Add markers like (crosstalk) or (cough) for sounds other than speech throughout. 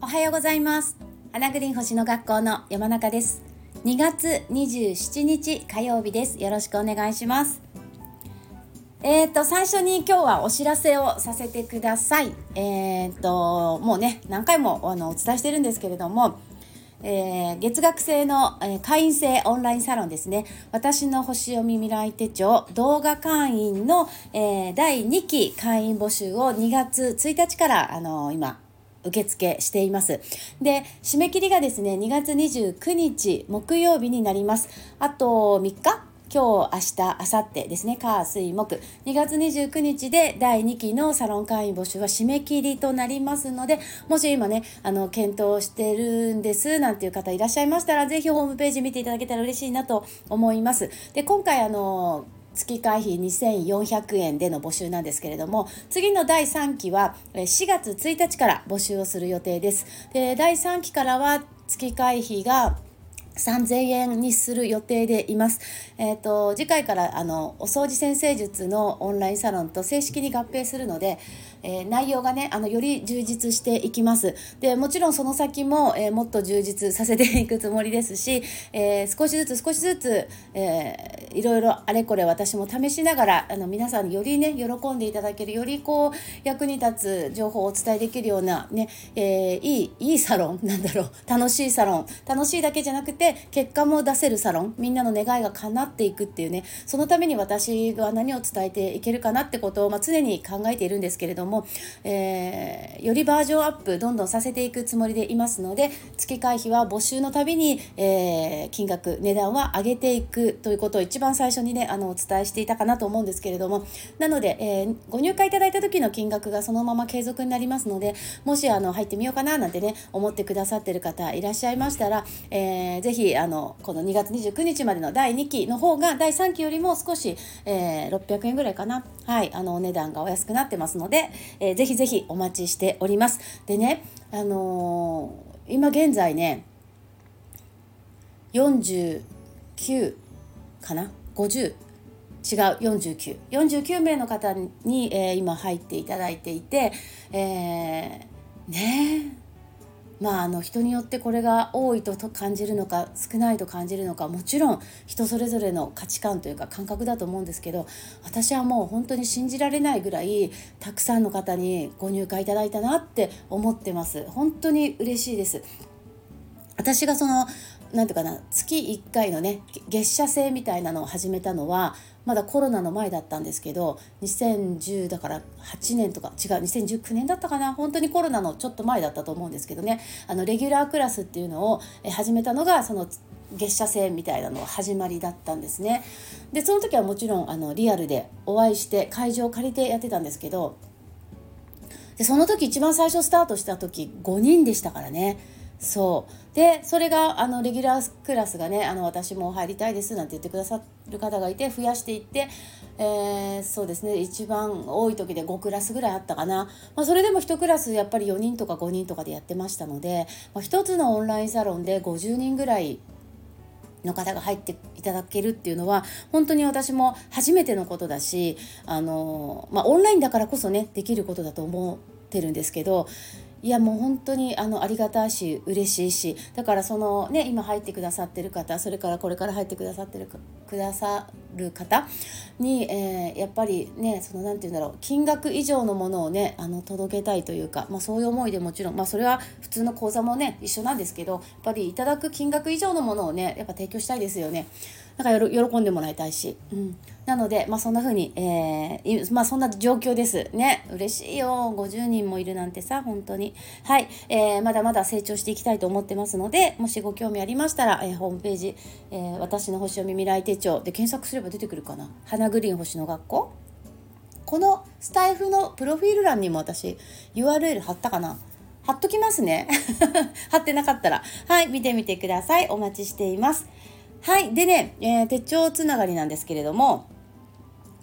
おはようございます。花グリーン星の学校の山中です。2月27日火曜日です。よろしくお願いします。えーと、最初に今日はお知らせをさせてください。えーと、もうね、何回もあのお伝えしてるんですけれども、えー、月額制の、えー、会員制オンラインサロンですね。私の星読み未来手帳動画会員の、えー、第2期会員募集を2月1日から、あの今、受付しています。で、締め切りがですね、2月29日木曜日になります。あと3日？今日、明日、明後日ですね、火、水、木、2月29日で第2期のサロン会員募集は締め切りとなりますので、もし今ね、あの、検討してるんです、なんていう方いらっしゃいましたら、ぜひホームページ見ていただけたら嬉しいなと思います。で、今回、あの、月会費2400円での募集なんですけれども次の第3期は4月1日から募集をする予定です。で第3期からは月会費が3000円にする予定でいます。えっ、ー、と、次回からあの、お掃除先生術のオンラインサロンと正式に合併するので、えー、内容がね、あの、より充実していきます。で、もちろんその先も、えー、もっと充実させていくつもりですし、え少しずつ少しずつ、えいろいろあれこれ私も試しながら、あの、皆さんによりね、喜んでいただける、よりこう、役に立つ情報をお伝えできるような、ね、えいい、いいサロン、なんだろう、楽しいサロン、楽しいだけじゃなくて、結果も出せるサロン。みんなの願いが叶っていくっていうね。そのために私は何を伝えていけるかなってことを、まあ、常に考えているんですけれども、もえー、よりバージョンアップどんどんさせていくつもりでいますので月会費は募集のたびに、えー、金額値段は上げていくということを一番最初にねあのお伝えしていたかなと思うんですけれども。なので、えー、ご入会いただいた時の金額がそのまま継続になりますのでもしあの入ってみようかななんてね思ってくださってる方いらっしゃいましたら、えー、ぜひあのこの2月29日までの第2期の方が第3期よりも少し、えー、600円ぐらいかな。はいあのお値段がお安くなってますので、えー、ぜひぜひお待ちしております。でねあのー、今現在ね49かな？50違う4949 49名の方に、えー、今入っていただいていて、えー、ねまあ、あの人によってこれが多いと感じるのか少ないと感じるのかもちろん人それぞれの価値観というか感覚だと思うんですけど私はもう本当に信じられないぐらいたくさんの方にご入会いただいたなって思ってます。本当に嬉しいです。私がそのなんていうかな月1回のね月謝制みたいなのを始めたのはまだコロナの前だったんですけど2010だから8年とか違う2019年だったかな本当にコロナのちょっと前だったと思うんですけどね。あのレギュラークラスっていうのを始めたのがその月謝制みたいなの始まりだったんですね。でその時はもちろんあのリアルでお会いして会場を借りてやってたんですけどでその時一番最初スタートした時5人でしたからね。そう。でそれがあのレギュラークラスがねあの私も入りたいですなんて言ってくださる方がいて増やしていって、えー、そうですね一番多い時で5クラスぐらいあったかな、まあ、それでも1クラスやっぱり4人とか5人とかでやってましたので、まあ、1つのオンラインサロンで50人ぐらいの方が入っていただけるっていうのは本当に私も初めてのことだしあの、まあ、オンラインだからこそねできることだと思ってるんですけどいやもう本当にあのありがたいし嬉しいしだからそのね今入ってくださってる方それからこれから入ってくださってるくださる方に、えー、やっぱりねその何て言うんだろう金額以上のものをねあの届けたいというか、まあ、そういう思いでもちろん、まあ、それは普通の講座もね一緒なんですけどやっぱりいただく金額以上のものをねやっぱ提供したいですよね。なんか喜んでもらいたいし、うん、なので、まあ、そんな風に、えー、まあ、そんな状況です。ね。嬉しいよ。50人もいるなんてさ本当に。はい、えー、まだまだ成長していきたいと思ってますのでもしご興味ありましたら、えー、ホームページ、えー、私の星読み未来手帳で検索すれば出てくるかな。花グリーン星の学校。このスタイフのプロフィール欄にも私 URL 貼ったかな。貼っときますね。(laughs) 貼ってなかったら。はい。見てみてください。お待ちしています。はい。でね、えー、手帳つながりなんですけれども、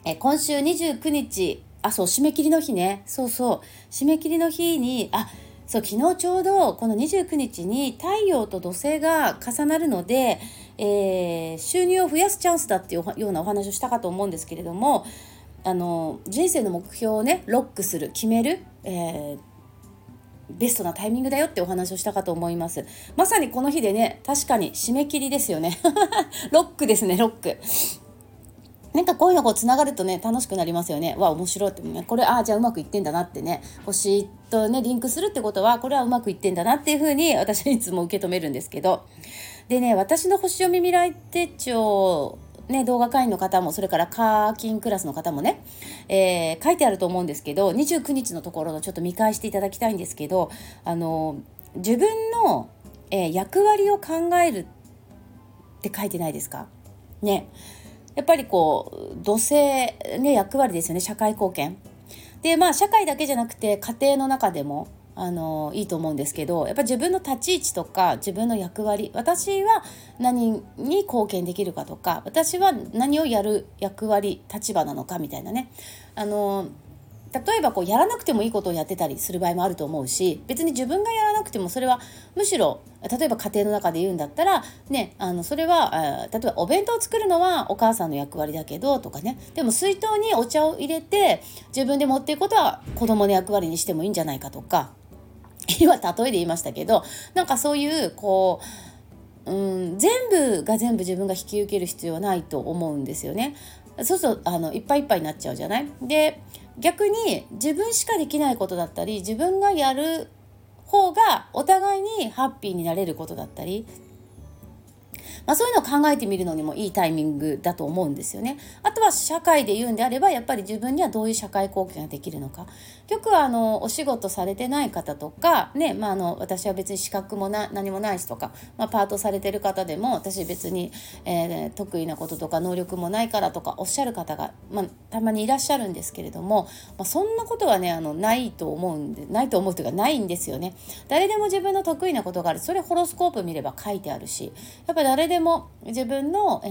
えー、今週29日、あ、そう、締め切りの日ね。そうそう。締め切りの日に、あ、そう、昨日ちょうどこの29日に太陽と土星が重なるので、えー、収入を増やすチャンスだっていうようなお話をしたかと思うんですけれども、あの人生の目標をねロックする決める、えー、ベストなタイミングだよってお話をしたかと思います。まさにこの日でね確かに締め切りですよね。(laughs) ロックですねロック。なんかこういうのこうつながるとね楽しくなりますよね。わ面白いって。ねこれああじゃあうまくいってんだなってね。星とねリンクするってことはこれはうまくいってんだなっていうふうに私はいつも受け止めるんですけど。でね私の星読み未来手帳ね、動画会員の方もそれからカーキンクラスの方もね、えー、書いてあると思うんですけど29日のところのちょっと見返していただきたいんですけどあの自分の、えー、役割を考えるって書いてないですか？ね。やっぱりこう土星ね役割ですよね。社会貢献。でまあ社会だけじゃなくて家庭の中でもあのいいと思うんですけどやっぱ自分の立ち位置とか自分の役割私は何に貢献できるかとか私は何をやる役割立場なのかみたいなね。あの例えばこうやらなくてもいいことをやってたりする場合もあると思うし別に自分がやらなくてもそれはむしろ例えば家庭の中で言うんだったら、ね、あのそれは例えばお弁当を作るのはお母さんの役割だけどとかね。でも水筒にお茶を入れて自分で持っていくことは子供の役割にしてもいいんじゃないかとか。今例えで言いましたけどなんかそういうこう、うん、全部が全部自分が引き受ける必要はないと思うんですよね。そうするとあのいっぱいいっぱいになっちゃうじゃない？で逆に自分しかできないことだったり自分がやる方がお互いにハッピーになれることだったりまあ、そういうのを考えてみるのにもいいタイミングだと思うんですよね。あとは社会で言うんであればやっぱり自分にはどういう社会貢献ができるのか。よくあのお仕事されてない方とかね、まあ、あの私は別に資格もな何もないしとか、まあ、パートされてる方でも私別に、えー、得意なこととか能力もないからとかおっしゃる方が、まあ、たまにいらっしゃるんですけれども、まあ、そんなことはねあのないと思うんでないと思うというかないんですよね。誰でも自分の得意なことがあるそれホロスコープ見れば書いてあるしやっぱ誰でも自分の、え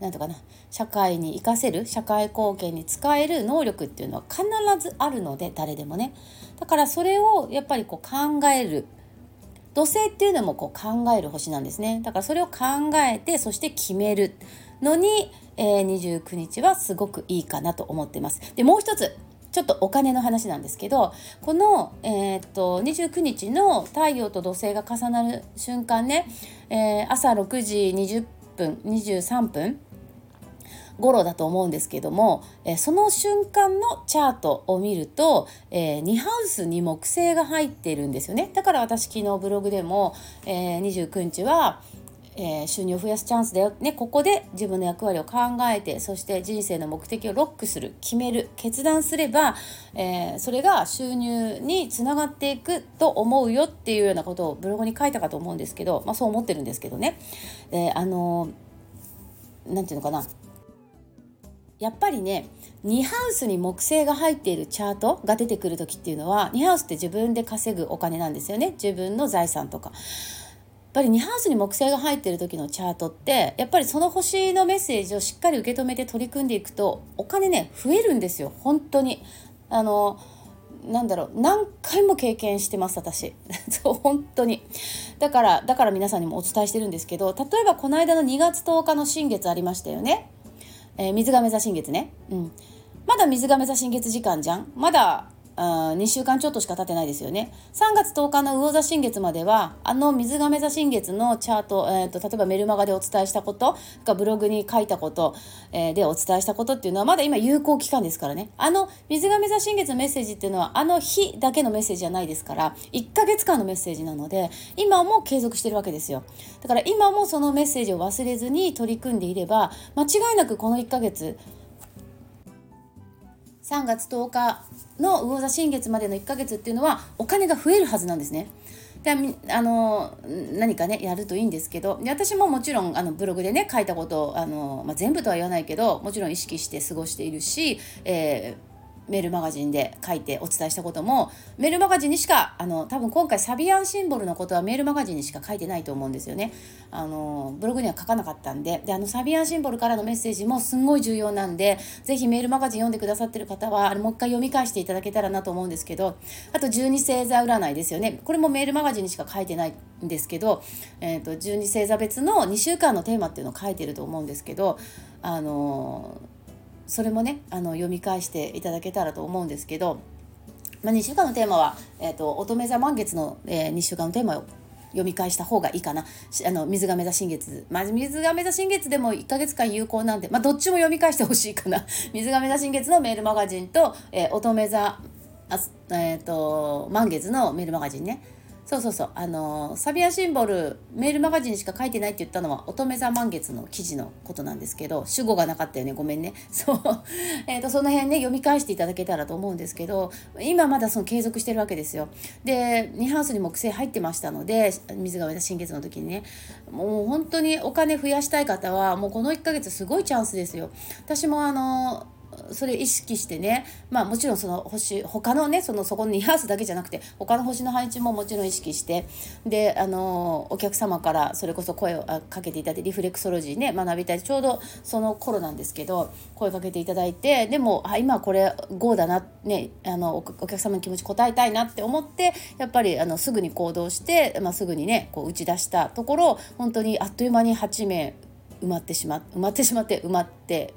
ー、なんとかな社会に生かせる社会貢献に使える能力っていうのは必ずあるので誰でもね。だからそれをやっぱりこう考える。土星っていうのもこう考える星なんですね。だからそれを考えてそして決めるのに、えー、29日はすごくいいかなと思ってます。でもう一つちょっとお金の話なんですけどこの、えー、っと29日の太陽と土星が重なる瞬間ね、えー、朝6時20分23分頃だと思うんですけども、えー、その瞬間のチャートを見ると、えー、2ハウスに木星が入っているんですよね。だから私昨日ブログでも、えー、29日はえー、収入を増やすチャンスだよ、ね、ここで自分の役割を考えてそして人生の目的をロックする決める決断すれば、えー、それが収入につながっていくと思うよっていうようなことをブログに書いたかと思うんですけど、まあ、そう思ってるんですけどね。であのなんていうのかな。やっぱりね2ハウスに木星が入っているチャートが出てくる時っていうのは2ハウスって自分で稼ぐお金なんですよね。自分の財産とか。やっぱり2ハウスに木星が入ってる時のチャートってやっぱりその星のメッセージをしっかり受け止めて取り組んでいくとお金ね増えるんですよ。本当に。あのなんだろう。何回も経験してます私。(laughs) そう本当に。だからだから皆さんにもお伝えしてるんですけど例えばこの間の2月10日の新月ありましたよね、えー、水亀座新月ね。うん。まだ水亀座新月時間じゃん？まだあ2週間ちょっとしか経ってないですよね。3月10日の魚座新月まではあの水亀座新月のチャート,、えーと、例えばメルマガでお伝えしたことかブログに書いたこと、えー、でお伝えしたことっていうのはまだ今有効期間ですからね。あの水亀座新月のメッセージっていうのはあの日だけのメッセージじゃないですから1ヶ月間のメッセージなので今も継続してるわけですよ。だから今もそのメッセージを忘れずに取り組んでいれば間違いなくこの1ヶ月3月10日の魚座新月までの1ヶ月っていうのはお金が増えるはずなんですね。であの何かねやるといいんですけどで私ももちろんあのブログでね書いたことをあの、まあ、全部とは言わないけどもちろん意識して過ごしているし、えーメールマガジンで書いてお伝えしたこともメールマガジンにしかあの多分今回サビアンシンボルのことはメールマガジンにしか書いてないと思うんですよね。あのブログには書かなかったんで。であのサビアンシンボルからのメッセージもすんごい重要なんでぜひメールマガジン読んでくださってる方はあれもう一回読み返していただけたらなと思うんですけどあと12星座占いですよね。これもメールマガジンにしか書いてないんですけど、えーと、12星座別の2週間のテーマっていうのを書いてると思うんですけどあのそれもねあの読み返していただけたらと思うんですけど、まあ、2週間のテーマは、えーと、乙女座満月の、えー、2週間のテーマを読み返した方がいいかな。あの水亀座新月、まあ、水亀座新月でも1ヶ月間有効なんで、まあ、どっちも読み返してほしいかな。(laughs) 水亀座新月のメールマガジンと、えー、乙女座あ、えーと満月のメールマガジンね。そうそうそう。あのサビアシンボルメールマガジンしか書いてないって言ったのは乙女座満月の記事のことなんですけど主語がなかったよね。ごめんね。(laughs) そう。えーとその辺ね読み返していただけたらと思うんですけど今まだその継続してるわけですよ。で2ハウスに木星入ってましたので水が上田新月の時にね。もう本当にお金増やしたい方はもうこの1ヶ月すごいチャンスですよ。私もあのそれ意識してねまあもちろんその星他のねそのそこの2ハウスだけじゃなくて他の星の配置ももちろん意識してであのお客様からそれこそ声をかけていただいてリフレクソロジーね学びたいちょうどその頃なんですけど声かけていただいてでもあ今これ GO だなねあのお客様の気持ち応えたいなって思ってやっぱりあのすぐに行動して、まあ、すぐにねこう打ち出したところ本当にあっという間に8名埋まってしま埋まってしまって埋まって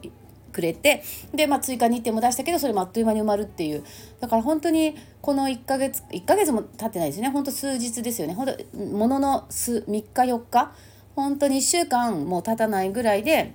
くれてで、まあ、追加日程も出したけどそれもあっという間に埋まるっていう。だから本当にこの1ヶ月1ヶ月も経ってないですね。本当数日ですよね。本当ものの数3日4日。本当に1週間も経たないぐらいで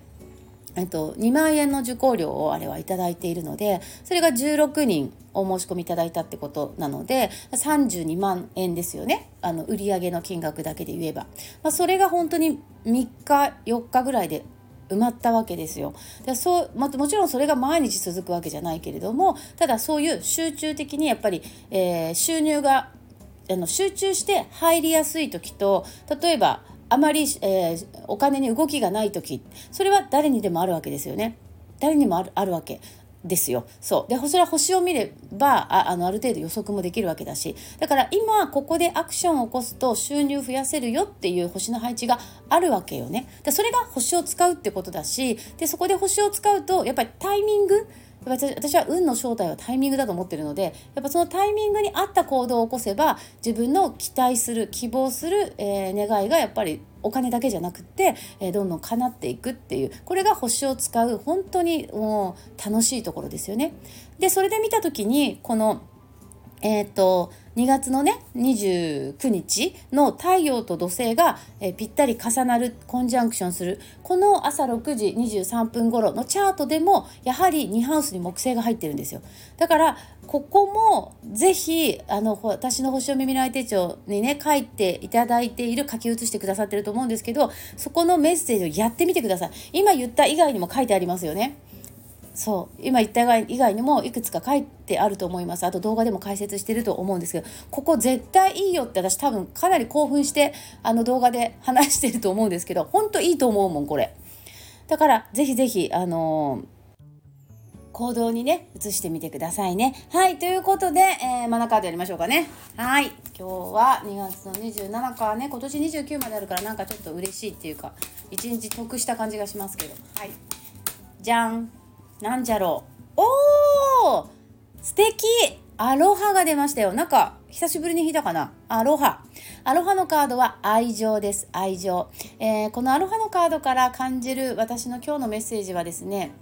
えっと、2万円の受講料をあれは頂いているのでそれが16人お申し込みいただいたってことなので32万円ですよね。あの売上の金額だけで言えば、まあ、それが本当に3日4日ぐらいで埋まったわけですよ。でそうまもちろんそれが毎日続くわけじゃないけれどもただそういう集中的にやっぱり、えー、収入があの集中して入りやすい時と例えばあまり、えー、お金に動きがない時それは誰にでもあるわけですよね。誰にもあるあるわけですよ。そう。で、それは星を見れば、ああの、ある程度予測もできるわけだし、だから今、ここでアクションを起こすと収入増やせるよっていう星の配置があるわけよね。で、それが星を使うってことだし、で、そこで星を使うと、やっぱりタイミング、私は運の正体はタイミングだと思ってるのでやっぱそのタイミングに合った行動を起こせば自分の期待する希望する、えー、願いがやっぱりお金だけじゃなくって、え、どんどん叶っていくっていうこれが星を使う本当にもう楽しいところですよね。でそれで見た時にこのえっ、ー、と2月のね29日の太陽と土星が、えぴったり重なるコンジャンクションする。この朝6時23分頃のチャートでもやはり2ハウスに木星が入ってるんですよ。だからここもぜひあの私の星読み未来手帳にね書いていただいている書き写してくださってると思うんですけどそこのメッセージをやってみてください。今言った以外にも書いてありますよね。そう。今言った以外にもいくつか書いてあると思います。あと動画でも解説してると思うんですけどここ絶対いいよって私多分かなり興奮してあの動画で話してると思うんですけど本当いいと思うもんこれ。だからぜひぜひあのー行動にね移してみてくださいね。はいということで、えー、マナカードやりましょうかね。はい。今日は2月の27日ね今年29まであるからなんかちょっと嬉しいっていうか一日得した感じがしますけど。はい。じゃん。なんじゃろう。おー！素敵！アロハが出ましたよ。なんか久しぶりに引いたかな。アロハ。アロハのカードは愛情です。愛情、えー、このアロハのカードから感じる私の今日のメッセージはですね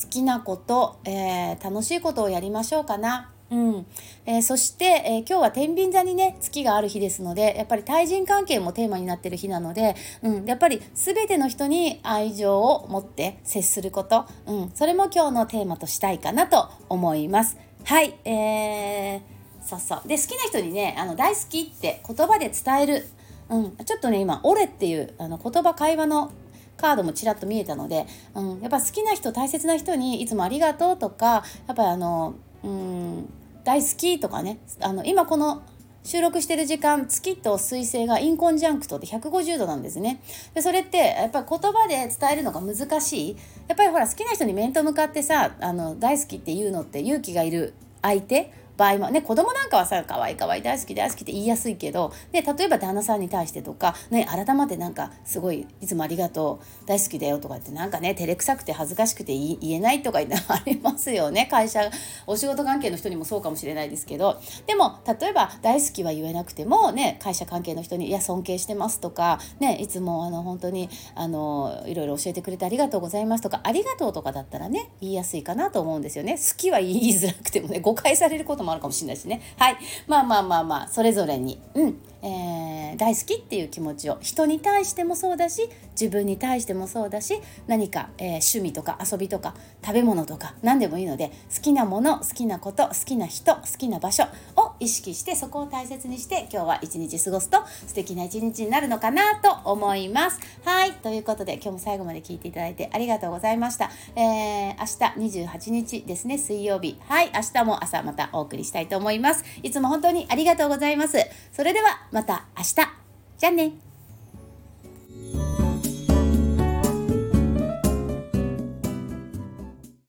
好きなこと、えー、楽しいことをやりましょうかな。うん。えー、そして、えー、今日は天秤座にね月がある日ですのでやっぱり対人関係もテーマになってる日なので、うん、やっぱり全ての人に愛情を持って接すること、うん、それも今日のテーマとしたいかなと思います。はい、えー、そうそう。で好きな人にねあの大好きって言葉で伝える、うん、ちょっとね今「オレ」っていうあの言葉会話のカードもちらっと見えたので、うん、やっぱ好きな人大切な人にいつもありがとうとかやっぱりあのうん大好きとかねあの今この収録してる時間月と水星がインコンジャンクトで150度なんですね。でそれってやっぱり言葉で伝えるのが難しい。やっぱりほら好きな人に面と向かってさあの大好きって言うのって勇気がいる相手。場合もね子供なんかはさ可愛い可愛い大好き大好きって言いやすいけど、ね、例えば旦那さんに対してとか、ね、改まってなんかすごいいつもありがとう大好きだよとかってなんかね照れくさくて恥ずかしくて言えないとかありますよね (laughs) 会社お仕事関係の人にもそうかもしれないですけどでも例えば大好きは言えなくてもね会社関係の人に「いや尊敬してます」とか、ね、いつもあの本当にあのいろいろ教えてくれてありがとうございますとか「ありがとう」とかだったらね言いやすいかなと思うんですよね。好きは言いづらくてもね誤解されることもあるかもしれないしね。はい。まあまあまあまあそれぞれに、うん。えー、大好きっていう気持ちを人に対してもそうだし自分に対してもそうだし何か、えー、趣味とか遊びとか食べ物とか何でもいいので好きなもの好きなこと好きな人好きな場所を意識してそこを大切にして今日は一日過ごすと素敵な一日になるのかなと思います。はいということで今日も最後まで聞いていただいてありがとうございました。えー、明日28日ですね水曜日はい明日も朝またお送りしたいと思います。いつも本当にありがとうございます。それではまた明日。じゃあね。